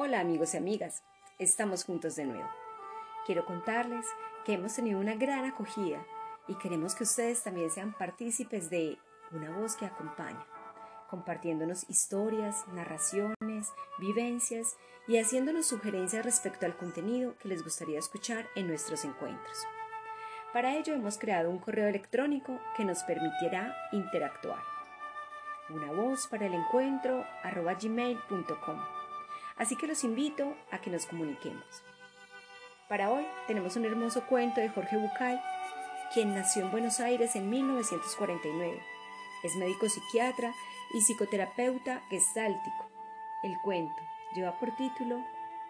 Hola amigos y amigas, estamos juntos de nuevo. Quiero contarles que hemos tenido una gran acogida y queremos que ustedes también sean partícipes de Una voz que acompaña, compartiéndonos historias, narraciones, vivencias y haciéndonos sugerencias respecto al contenido que les gustaría escuchar en nuestros encuentros. Para ello hemos creado un correo electrónico que nos permitirá interactuar. Una voz para el encuentro arroba gmail.com Así que los invito a que nos comuniquemos. Para hoy tenemos un hermoso cuento de Jorge Bucay, quien nació en Buenos Aires en 1949. Es médico psiquiatra y psicoterapeuta gestáltico. El cuento lleva por título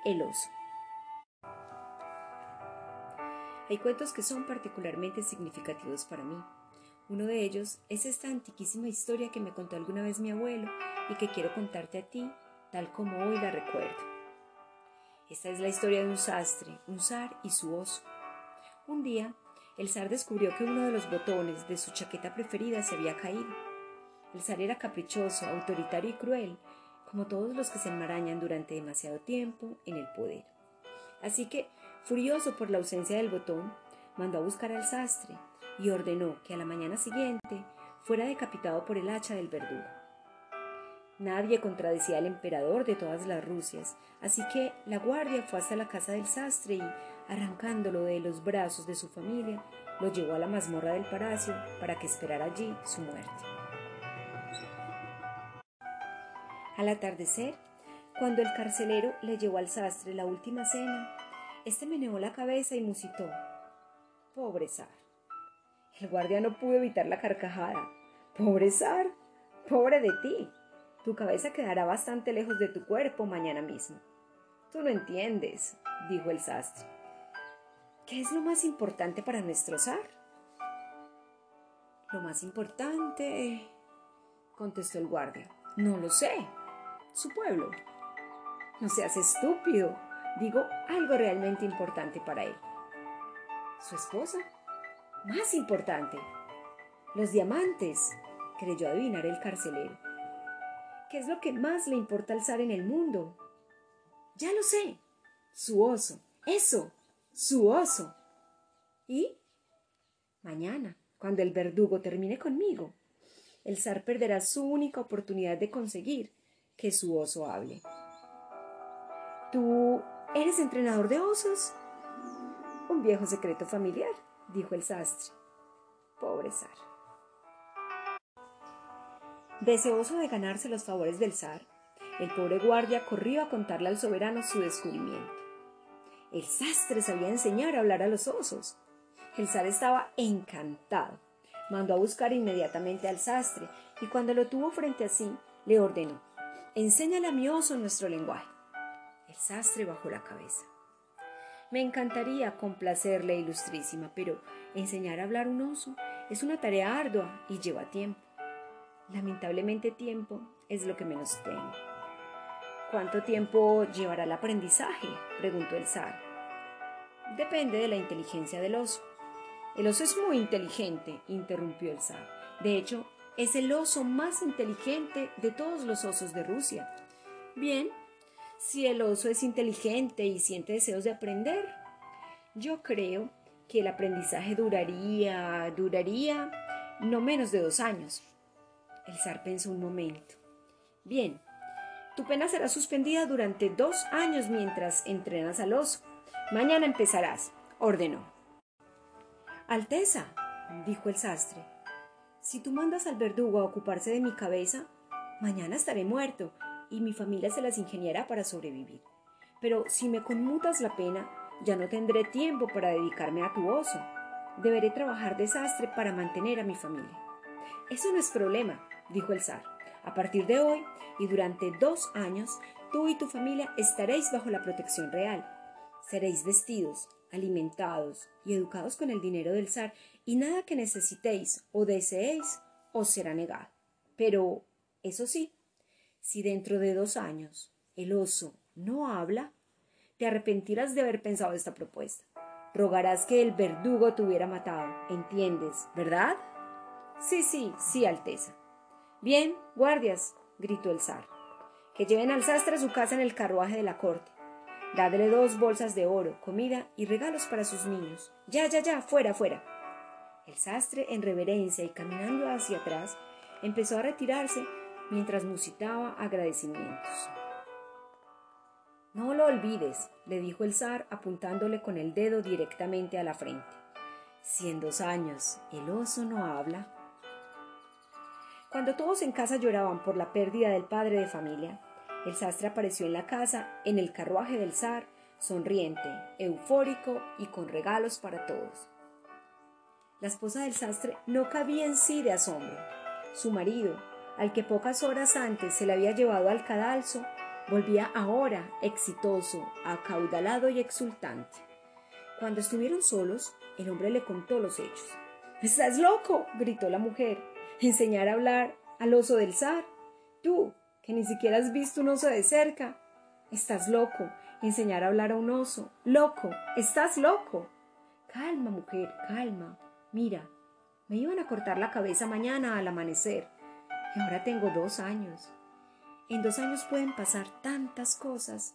El oso. Hay cuentos que son particularmente significativos para mí. Uno de ellos es esta antiquísima historia que me contó alguna vez mi abuelo y que quiero contarte a ti tal como hoy la recuerdo. Esta es la historia de un sastre, un zar y su oso. Un día, el zar descubrió que uno de los botones de su chaqueta preferida se había caído. El zar era caprichoso, autoritario y cruel, como todos los que se enmarañan durante demasiado tiempo en el poder. Así que, furioso por la ausencia del botón, mandó a buscar al sastre y ordenó que a la mañana siguiente fuera decapitado por el hacha del verdugo. Nadie contradecía al emperador de todas las Rusias, así que la guardia fue hasta la casa del sastre y, arrancándolo de los brazos de su familia, lo llevó a la mazmorra del palacio para que esperara allí su muerte. Al atardecer, cuando el carcelero le llevó al sastre la última cena, éste meneó la cabeza y musitó. Pobre zar. El guardia no pudo evitar la carcajada. Pobre zar. Pobre de ti. Tu cabeza quedará bastante lejos de tu cuerpo mañana mismo. Tú no entiendes, dijo el sastre. ¿Qué es lo más importante para nuestro zar? Lo más importante, contestó el guardia. No lo sé. Su pueblo. No seas estúpido. Digo algo realmente importante para él. Su esposa. Más importante. Los diamantes, creyó adivinar el carcelero. ¿Qué es lo que más le importa al zar en el mundo? Ya lo sé. Su oso. Eso. Su oso. ¿Y? Mañana, cuando el verdugo termine conmigo, el zar perderá su única oportunidad de conseguir que su oso hable. ¿Tú eres entrenador de osos? Un viejo secreto familiar, dijo el sastre. Pobre zar. Deseoso de ganarse los favores del zar, el pobre guardia corrió a contarle al soberano su descubrimiento. El sastre sabía enseñar a hablar a los osos. El zar estaba encantado. Mandó a buscar inmediatamente al sastre y cuando lo tuvo frente a sí, le ordenó, enséñale a mi oso nuestro lenguaje. El sastre bajó la cabeza. Me encantaría complacerle, ilustrísima, pero enseñar a hablar un oso es una tarea ardua y lleva tiempo. Lamentablemente tiempo es lo que menos tengo. ¿Cuánto tiempo llevará el aprendizaje? preguntó el zar. Depende de la inteligencia del oso. El oso es muy inteligente, interrumpió el zar. De hecho, es el oso más inteligente de todos los osos de Rusia. Bien, si el oso es inteligente y siente deseos de aprender, yo creo que el aprendizaje duraría, duraría no menos de dos años. El zar pensó un momento. Bien, tu pena será suspendida durante dos años mientras entrenas al oso. Mañana empezarás, ordenó. Alteza, dijo el sastre, si tú mandas al verdugo a ocuparse de mi cabeza, mañana estaré muerto y mi familia se las ingeniará para sobrevivir. Pero si me conmutas la pena, ya no tendré tiempo para dedicarme a tu oso. Deberé trabajar de sastre para mantener a mi familia. Eso no es problema, dijo el zar. A partir de hoy y durante dos años, tú y tu familia estaréis bajo la protección real. Seréis vestidos, alimentados y educados con el dinero del zar, y nada que necesitéis o deseéis os será negado. Pero, eso sí, si dentro de dos años el oso no habla, te arrepentirás de haber pensado esta propuesta. Rogarás que el verdugo te hubiera matado, ¿entiendes? ¿Verdad? Sí, sí, sí, Alteza. Bien, guardias, gritó el zar. que lleven al sastre a su casa en el carruaje de la corte. Dadle dos bolsas de oro, comida y regalos para sus niños. Ya, ya, ya, fuera, fuera. El sastre, en reverencia y caminando hacia atrás, empezó a retirarse mientras musitaba agradecimientos. No lo olvides, le dijo el zar apuntándole con el dedo directamente a la frente. Si en dos años el oso no habla. Cuando todos en casa lloraban por la pérdida del padre de familia, el sastre apareció en la casa, en el carruaje del zar, sonriente, eufórico y con regalos para todos. La esposa del sastre no cabía en sí de asombro. Su marido, al que pocas horas antes se le había llevado al cadalso, volvía ahora exitoso, acaudalado y exultante. Cuando estuvieron solos, el hombre le contó los hechos. ¡Estás loco! gritó la mujer. ¿Enseñar a hablar al oso del zar? Tú, que ni siquiera has visto un oso de cerca. Estás loco. Enseñar a hablar a un oso. Loco. Estás loco. Calma, mujer, calma. Mira, me iban a cortar la cabeza mañana al amanecer. Y ahora tengo dos años. En dos años pueden pasar tantas cosas.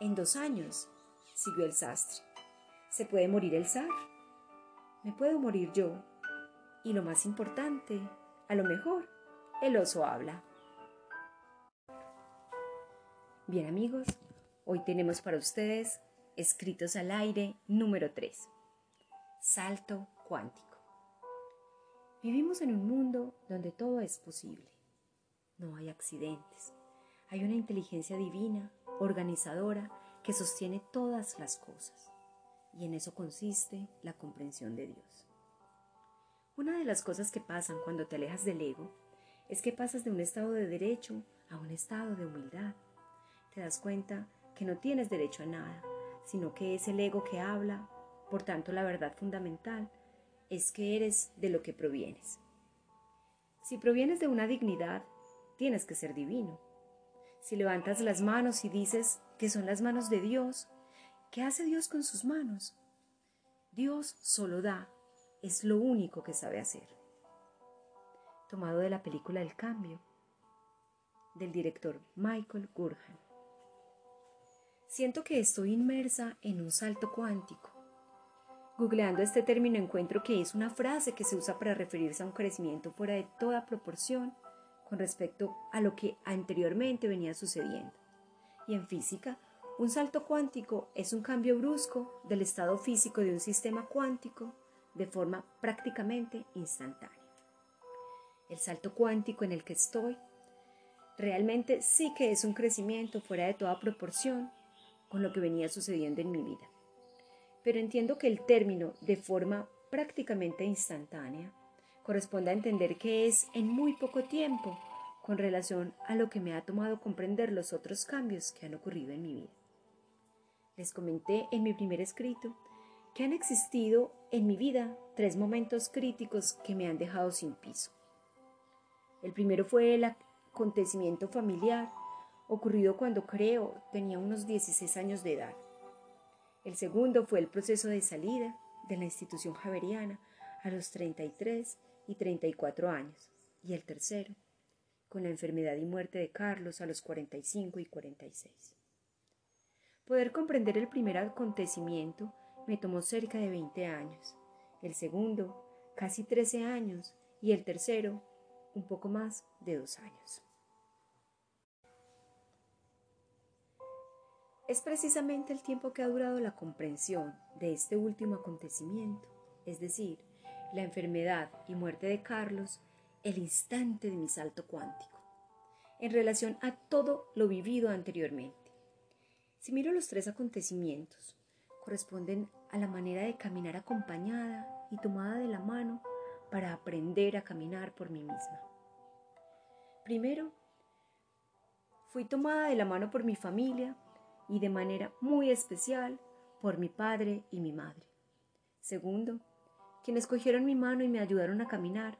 En dos años, siguió el sastre. Se puede morir el zar. Me puedo morir yo. Y lo más importante, a lo mejor, el oso habla. Bien amigos, hoy tenemos para ustedes escritos al aire número 3. Salto cuántico. Vivimos en un mundo donde todo es posible. No hay accidentes. Hay una inteligencia divina, organizadora, que sostiene todas las cosas. Y en eso consiste la comprensión de Dios. Una de las cosas que pasan cuando te alejas del ego es que pasas de un estado de derecho a un estado de humildad te das cuenta que no tienes derecho a nada, sino que es el ego que habla, por tanto la verdad fundamental es que eres de lo que provienes. Si provienes de una dignidad, tienes que ser divino. Si levantas las manos y dices que son las manos de Dios, ¿qué hace Dios con sus manos? Dios solo da, es lo único que sabe hacer. Tomado de la película El Cambio, del director Michael Gurhan. Siento que estoy inmersa en un salto cuántico. Googleando este término encuentro que es una frase que se usa para referirse a un crecimiento fuera de toda proporción con respecto a lo que anteriormente venía sucediendo. Y en física, un salto cuántico es un cambio brusco del estado físico de un sistema cuántico de forma prácticamente instantánea. El salto cuántico en el que estoy realmente sí que es un crecimiento fuera de toda proporción con lo que venía sucediendo en mi vida. Pero entiendo que el término de forma prácticamente instantánea corresponde a entender que es en muy poco tiempo con relación a lo que me ha tomado comprender los otros cambios que han ocurrido en mi vida. Les comenté en mi primer escrito han existido en mi vida tres momentos críticos que me han dejado sin piso. El primero fue el acontecimiento familiar ocurrido cuando creo tenía unos 16 años de edad. El segundo fue el proceso de salida de la institución javeriana a los 33 y 34 años. Y el tercero, con la enfermedad y muerte de Carlos a los 45 y 46. Poder comprender el primer acontecimiento me tomó cerca de 20 años, el segundo casi 13 años y el tercero un poco más de dos años. Es precisamente el tiempo que ha durado la comprensión de este último acontecimiento, es decir, la enfermedad y muerte de Carlos, el instante de mi salto cuántico, en relación a todo lo vivido anteriormente. Si miro los tres acontecimientos, corresponden a la manera de caminar acompañada y tomada de la mano para aprender a caminar por mí misma. Primero, fui tomada de la mano por mi familia y de manera muy especial por mi padre y mi madre. Segundo, quienes cogieron mi mano y me ayudaron a caminar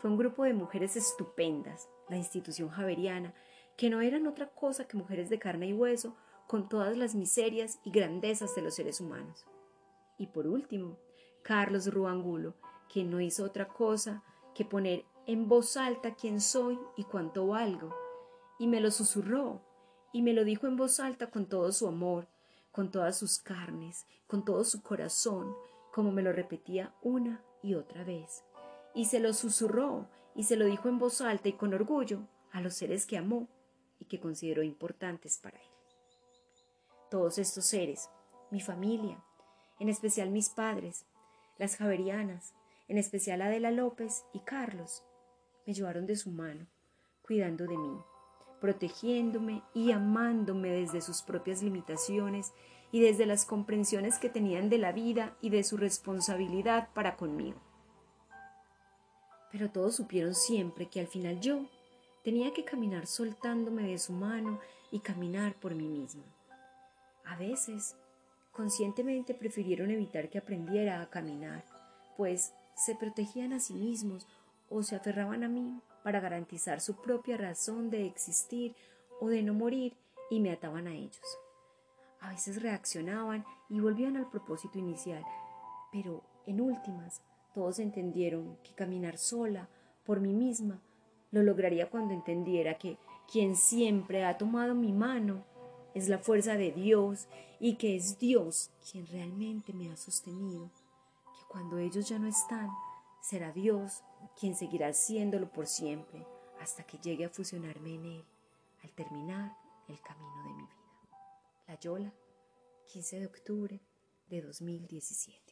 fue un grupo de mujeres estupendas, la institución javeriana, que no eran otra cosa que mujeres de carne y hueso con todas las miserias y grandezas de los seres humanos. Y por último, Carlos Ruangulo, quien no hizo otra cosa que poner en voz alta quién soy y cuánto valgo, y me lo susurró y me lo dijo en voz alta con todo su amor, con todas sus carnes, con todo su corazón, como me lo repetía una y otra vez. Y se lo susurró y se lo dijo en voz alta y con orgullo a los seres que amó y que consideró importantes para él. Todos estos seres, mi familia, en especial mis padres, las Javerianas, en especial Adela López y Carlos, me llevaron de su mano, cuidando de mí, protegiéndome y amándome desde sus propias limitaciones y desde las comprensiones que tenían de la vida y de su responsabilidad para conmigo. Pero todos supieron siempre que al final yo tenía que caminar soltándome de su mano y caminar por mí misma. A veces, conscientemente prefirieron evitar que aprendiera a caminar, pues se protegían a sí mismos o se aferraban a mí para garantizar su propia razón de existir o de no morir y me ataban a ellos. A veces reaccionaban y volvían al propósito inicial, pero en últimas todos entendieron que caminar sola, por mí misma, lo lograría cuando entendiera que quien siempre ha tomado mi mano es la fuerza de Dios y que es Dios quien realmente me ha sostenido, que cuando ellos ya no están, será Dios quien seguirá haciéndolo por siempre hasta que llegue a fusionarme en Él al terminar el camino de mi vida. La Yola, 15 de octubre de 2017.